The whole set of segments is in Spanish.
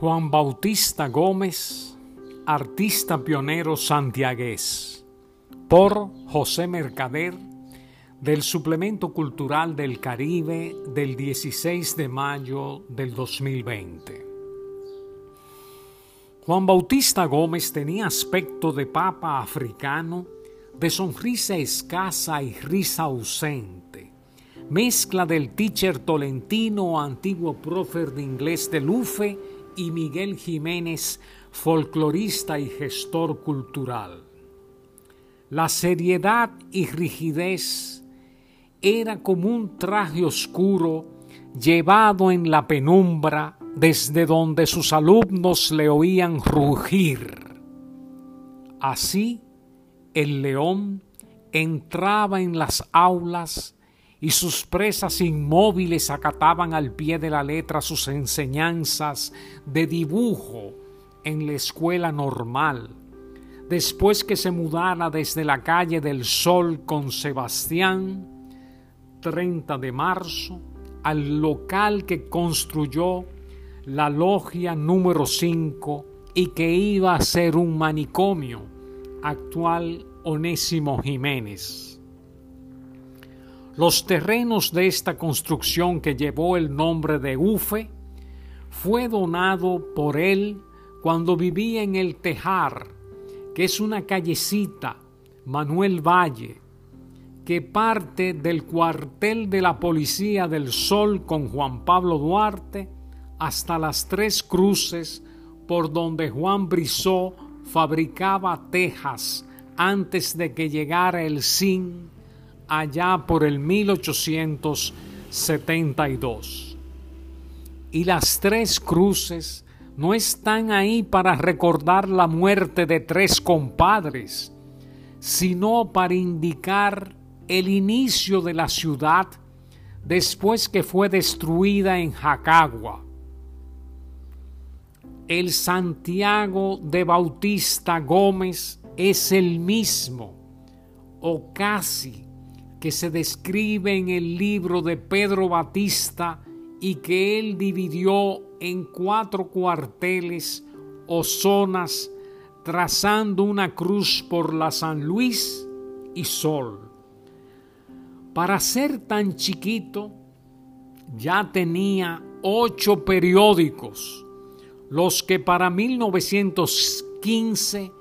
Juan Bautista Gómez, artista pionero santiagués, por José Mercader, del Suplemento Cultural del Caribe del 16 de mayo del 2020. Juan Bautista Gómez tenía aspecto de papa africano, de sonrisa escasa y risa ausente, mezcla del teacher tolentino antiguo prócer de inglés de Lufe y Miguel Jiménez, folclorista y gestor cultural. La seriedad y rigidez era como un traje oscuro llevado en la penumbra desde donde sus alumnos le oían rugir. Así, el león entraba en las aulas y sus presas inmóviles acataban al pie de la letra sus enseñanzas de dibujo en la escuela normal, después que se mudara desde la calle del Sol con Sebastián, 30 de marzo, al local que construyó la logia número 5 y que iba a ser un manicomio, actual Onésimo Jiménez. Los terrenos de esta construcción que llevó el nombre de Ufe fue donado por él cuando vivía en el Tejar, que es una callecita, Manuel Valle, que parte del cuartel de la Policía del Sol con Juan Pablo Duarte hasta las tres cruces por donde Juan Brizó fabricaba tejas antes de que llegara el zinc allá por el 1872. Y las tres cruces no están ahí para recordar la muerte de tres compadres, sino para indicar el inicio de la ciudad después que fue destruida en Jacagua. El Santiago de Bautista Gómez es el mismo, o casi que se describe en el libro de Pedro Batista y que él dividió en cuatro cuarteles o zonas trazando una cruz por la San Luis y Sol. Para ser tan chiquito, ya tenía ocho periódicos, los que para 1915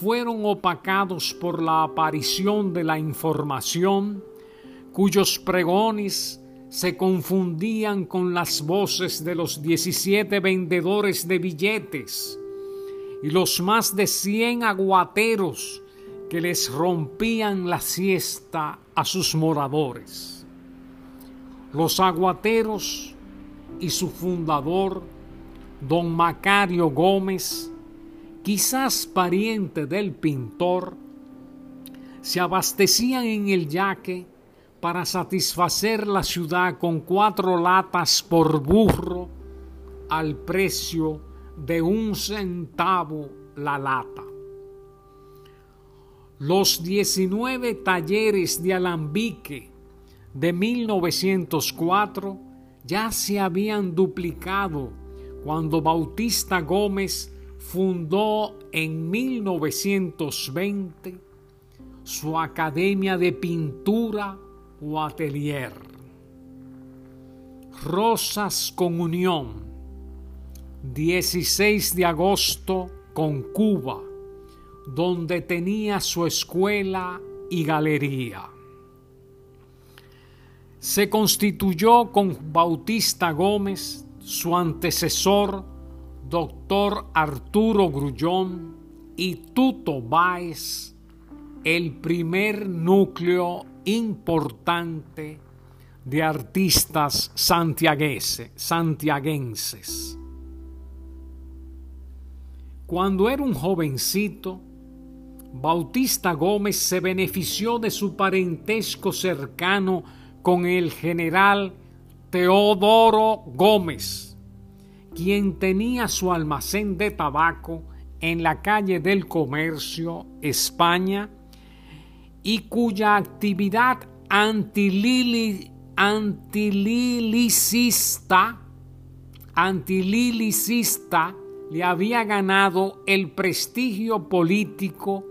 fueron opacados por la aparición de la información, cuyos pregones se confundían con las voces de los 17 vendedores de billetes y los más de 100 aguateros que les rompían la siesta a sus moradores. Los aguateros y su fundador, don Macario Gómez, quizás pariente del pintor, se abastecían en el yaque para satisfacer la ciudad con cuatro latas por burro al precio de un centavo la lata. Los 19 talleres de alambique de 1904 ya se habían duplicado cuando Bautista Gómez fundó en 1920 su Academia de Pintura o Atelier. Rosas con Unión, 16 de agosto con Cuba, donde tenía su escuela y galería. Se constituyó con Bautista Gómez, su antecesor, doctor Arturo Grullón y Tuto Báez el primer núcleo importante de artistas santiaguenses. Cuando era un jovencito, Bautista Gómez se benefició de su parentesco cercano con el general Teodoro Gómez, quien tenía su almacén de tabaco en la calle del Comercio, España, y cuya actividad antililicista, le había ganado el prestigio político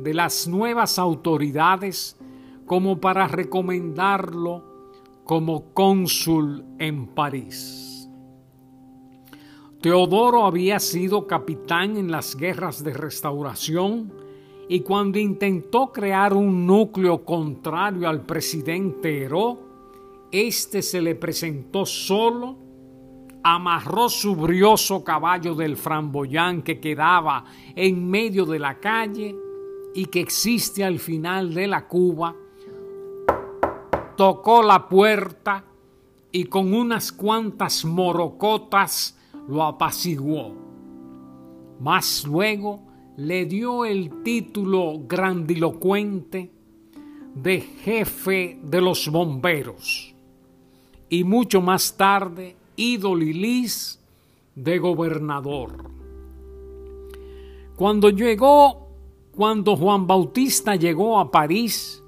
de las nuevas autoridades como para recomendarlo como cónsul en París. Teodoro había sido capitán en las guerras de restauración y cuando intentó crear un núcleo contrario al presidente Heró, éste se le presentó solo, amarró su brioso caballo del framboyán que quedaba en medio de la calle y que existe al final de la cuba, tocó la puerta y con unas cuantas morocotas lo apaciguó. Más luego le dio el título grandilocuente de jefe de los bomberos y mucho más tarde Idolilis de gobernador. Cuando llegó, cuando Juan Bautista llegó a París,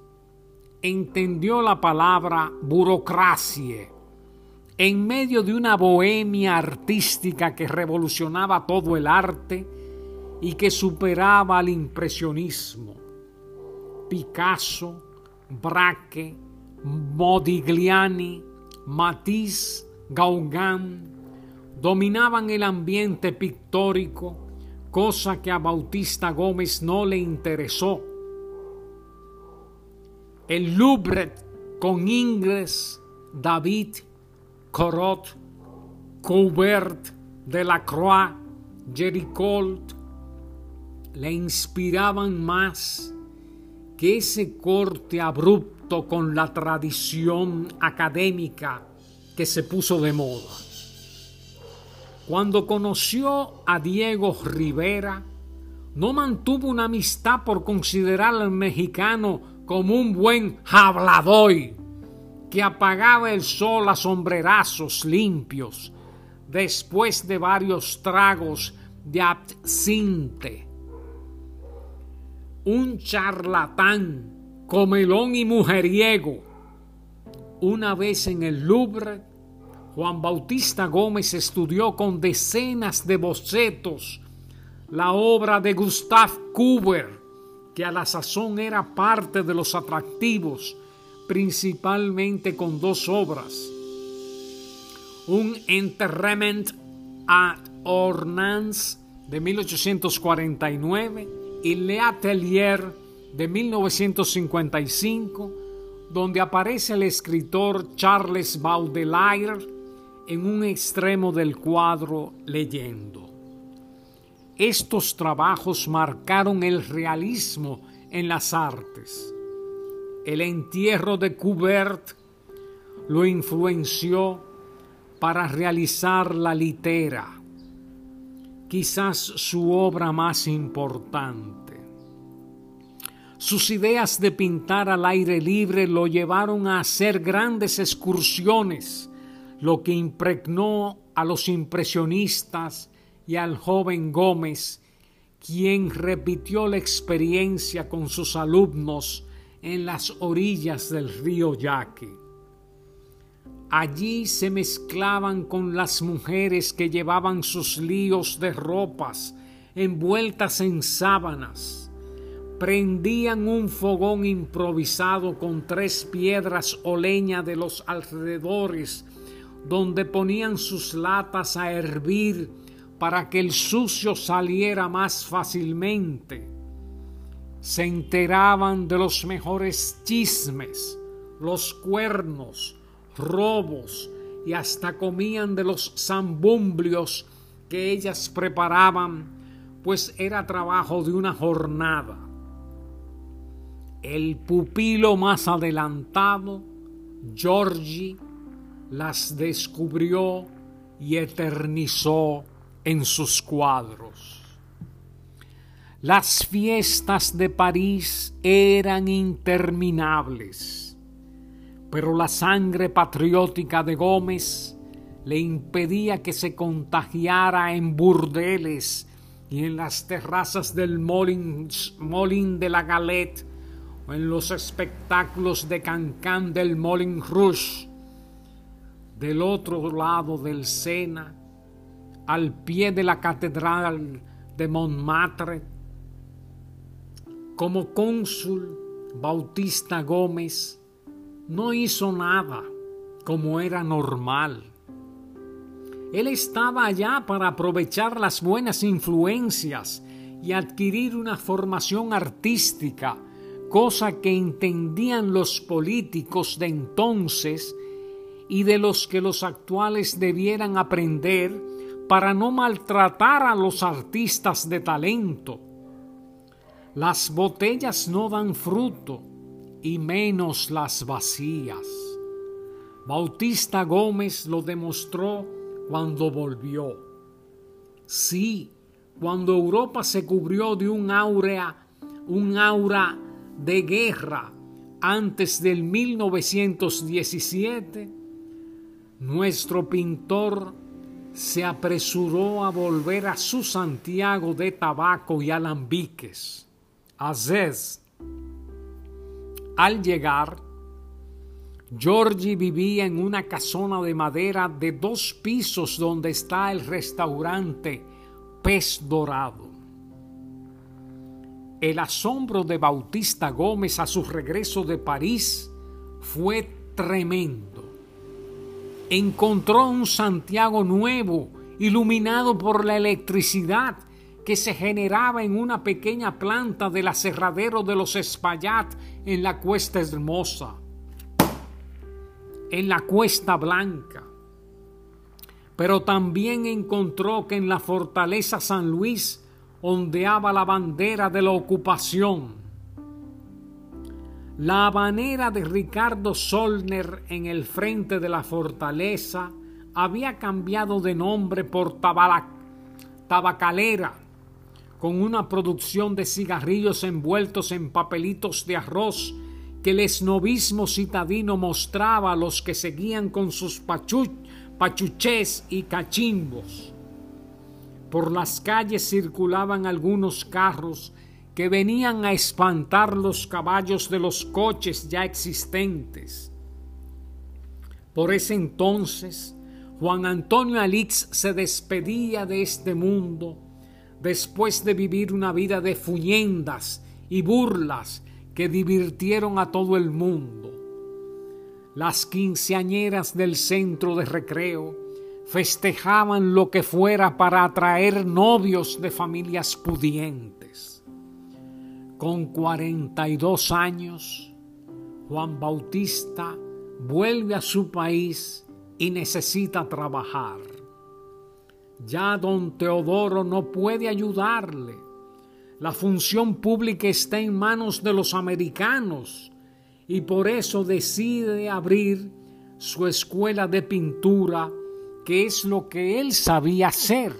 entendió la palabra burocracia en medio de una bohemia artística que revolucionaba todo el arte y que superaba al impresionismo. Picasso, Braque, Modigliani, Matisse, Gauguin dominaban el ambiente pictórico, cosa que a Bautista Gómez no le interesó. El Louvre con Ingres, David, Corot, Coubert, Delacroix, Jericolt, le inspiraban más que ese corte abrupto con la tradición académica que se puso de moda. Cuando conoció a Diego Rivera, no mantuvo una amistad por considerar al mexicano como un buen hablador que apagaba el sol a sombrerazos limpios después de varios tragos de absinte un charlatán, comelón y mujeriego. Una vez en el Louvre, Juan Bautista Gómez estudió con decenas de bocetos la obra de Gustave Courbet, que a la sazón era parte de los atractivos, principalmente con dos obras. Un Enterrement at Ornans de 1849 y Le Atelier de 1955, donde aparece el escritor Charles Baudelaire en un extremo del cuadro leyendo. Estos trabajos marcaron el realismo en las artes. El entierro de Coubert lo influenció para realizar la litera quizás su obra más importante. Sus ideas de pintar al aire libre lo llevaron a hacer grandes excursiones, lo que impregnó a los impresionistas y al joven Gómez, quien repitió la experiencia con sus alumnos en las orillas del río Yaqui. Allí se mezclaban con las mujeres que llevaban sus líos de ropas envueltas en sábanas. Prendían un fogón improvisado con tres piedras o leña de los alrededores, donde ponían sus latas a hervir para que el sucio saliera más fácilmente. Se enteraban de los mejores chismes, los cuernos, robos y hasta comían de los zambumblios que ellas preparaban, pues era trabajo de una jornada. El pupilo más adelantado, Giorgi, las descubrió y eternizó en sus cuadros. Las fiestas de París eran interminables pero la sangre patriótica de Gómez le impedía que se contagiara en burdeles y en las terrazas del Molin, de la Galette o en los espectáculos de Cancán del Molin Rouge. Del otro lado del Sena, al pie de la catedral de Montmartre. Como cónsul, Bautista Gómez no hizo nada como era normal. Él estaba allá para aprovechar las buenas influencias y adquirir una formación artística, cosa que entendían los políticos de entonces y de los que los actuales debieran aprender para no maltratar a los artistas de talento. Las botellas no dan fruto y menos las vacías. Bautista Gómez lo demostró cuando volvió. Sí, cuando Europa se cubrió de un aura, un aura de guerra antes del 1917, nuestro pintor se apresuró a volver a su Santiago de tabaco y alambiques. Aziz. Al llegar, Georgie vivía en una casona de madera de dos pisos donde está el restaurante Pez Dorado. El asombro de Bautista Gómez a su regreso de París fue tremendo encontró un Santiago nuevo, iluminado por la electricidad que se generaba en una pequeña planta del aserradero de los Espaillat en la Cuesta Hermosa, en la Cuesta Blanca. Pero también encontró que en la fortaleza San Luis ondeaba la bandera de la ocupación la habanera de Ricardo Solner en el frente de la fortaleza había cambiado de nombre por tabacalera, con una producción de cigarrillos envueltos en papelitos de arroz que el esnovismo citadino mostraba a los que seguían con sus pachuchés y cachimbos. Por las calles circulaban algunos carros que venían a espantar los caballos de los coches ya existentes. Por ese entonces, Juan Antonio Alix se despedía de este mundo después de vivir una vida de fuyendas y burlas que divirtieron a todo el mundo. Las quinceañeras del centro de recreo festejaban lo que fuera para atraer novios de familias pudientes. Con 42 años, Juan Bautista vuelve a su país y necesita trabajar. Ya don Teodoro no puede ayudarle. La función pública está en manos de los americanos y por eso decide abrir su escuela de pintura, que es lo que él sabía hacer.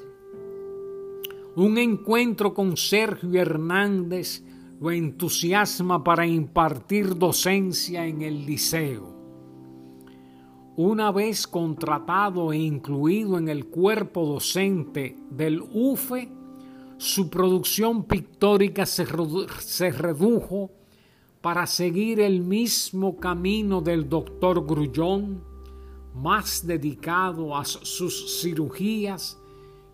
Un encuentro con Sergio Hernández lo entusiasma para impartir docencia en el liceo. Una vez contratado e incluido en el cuerpo docente del UFE, su producción pictórica se, redujo para seguir el mismo camino del doctor Grullón, más dedicado a sus cirugías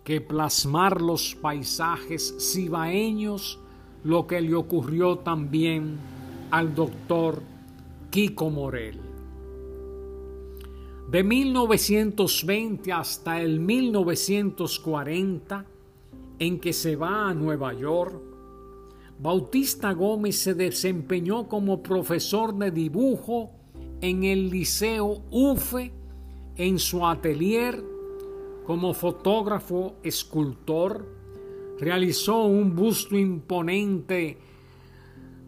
que plasmar los paisajes cibaeños lo que le ocurrió también al doctor Kiko Morel. De 1920 hasta el 1940, en que se va a Nueva York, Bautista Gómez se desempeñó como profesor de dibujo en el Liceo UFE, en su atelier, como fotógrafo, escultor, realizó un busto imponente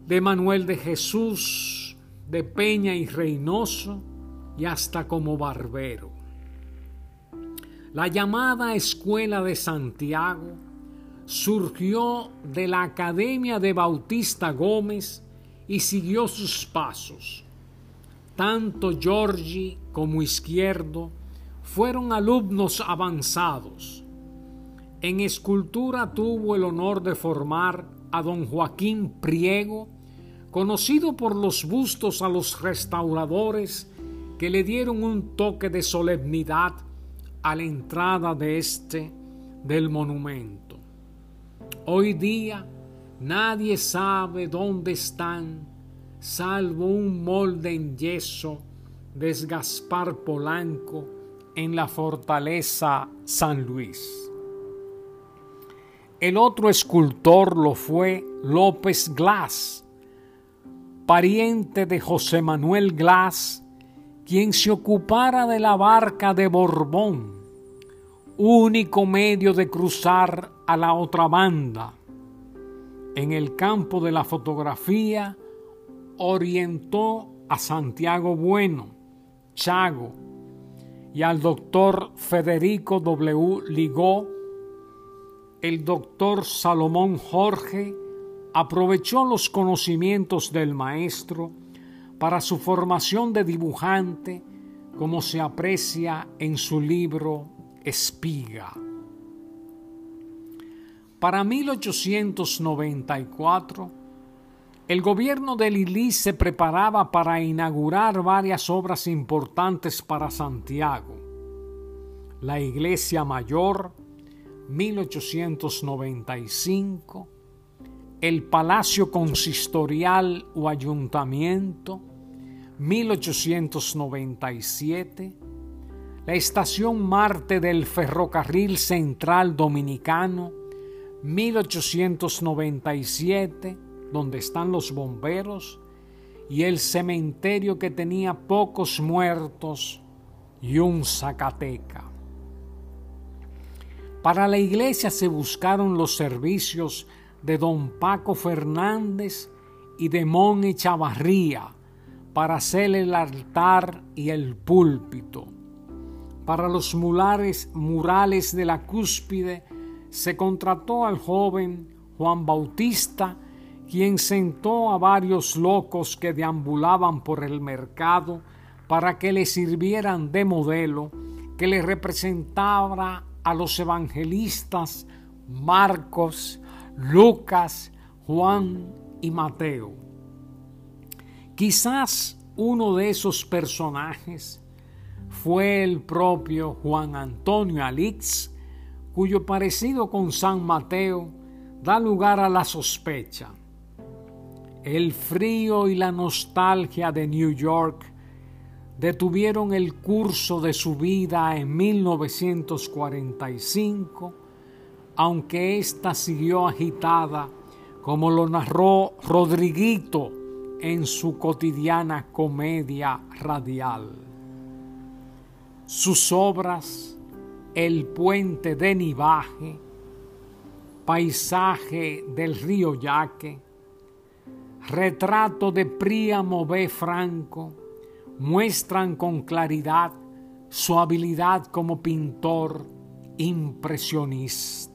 de Manuel de Jesús, de Peña y Reynoso, y hasta como barbero. La llamada Escuela de Santiago surgió de la Academia de Bautista Gómez y siguió sus pasos. Tanto Giorgi como Izquierdo fueron alumnos avanzados en escultura tuvo el honor de formar a don Joaquín Priego, conocido por los bustos a los restauradores que le dieron un toque de solemnidad a la entrada de este del monumento. Hoy día nadie sabe dónde están, salvo un molde en yeso de Gaspar Polanco en la fortaleza San Luis. El otro escultor lo fue López Glass, pariente de José Manuel Glass, quien se ocupara de la barca de Borbón, único medio de cruzar a la otra banda. En el campo de la fotografía orientó a Santiago Bueno, Chago, y al doctor Federico W. Ligó, el doctor Salomón Jorge aprovechó los conocimientos del maestro para su formación de dibujante, como se aprecia en su libro Espiga. Para 1894, el gobierno de Lili se preparaba para inaugurar varias obras importantes para Santiago. La Iglesia Mayor, 1895, el Palacio Consistorial o Ayuntamiento, 1897, la Estación Marte del Ferrocarril Central Dominicano, 1897, donde están los bomberos, y el cementerio que tenía pocos muertos y un Zacateca. Para la iglesia se buscaron los servicios de don Paco Fernández y de Mon Chavarría para hacer el altar y el púlpito. Para los murales, murales de la cúspide se contrató al joven Juan Bautista quien sentó a varios locos que deambulaban por el mercado para que le sirvieran de modelo que le representara a los evangelistas Marcos, Lucas, Juan y Mateo. Quizás uno de esos personajes fue el propio Juan Antonio Alix, cuyo parecido con San Mateo da lugar a la sospecha el frío y la nostalgia de New York detuvieron el curso de su vida en 1945, aunque ésta siguió agitada, como lo narró Rodriguito en su cotidiana comedia radial. Sus obras, El puente de Nivaje, Paisaje del río Yaque, retrato de Príamo B. Franco, muestran con claridad su habilidad como pintor impresionista.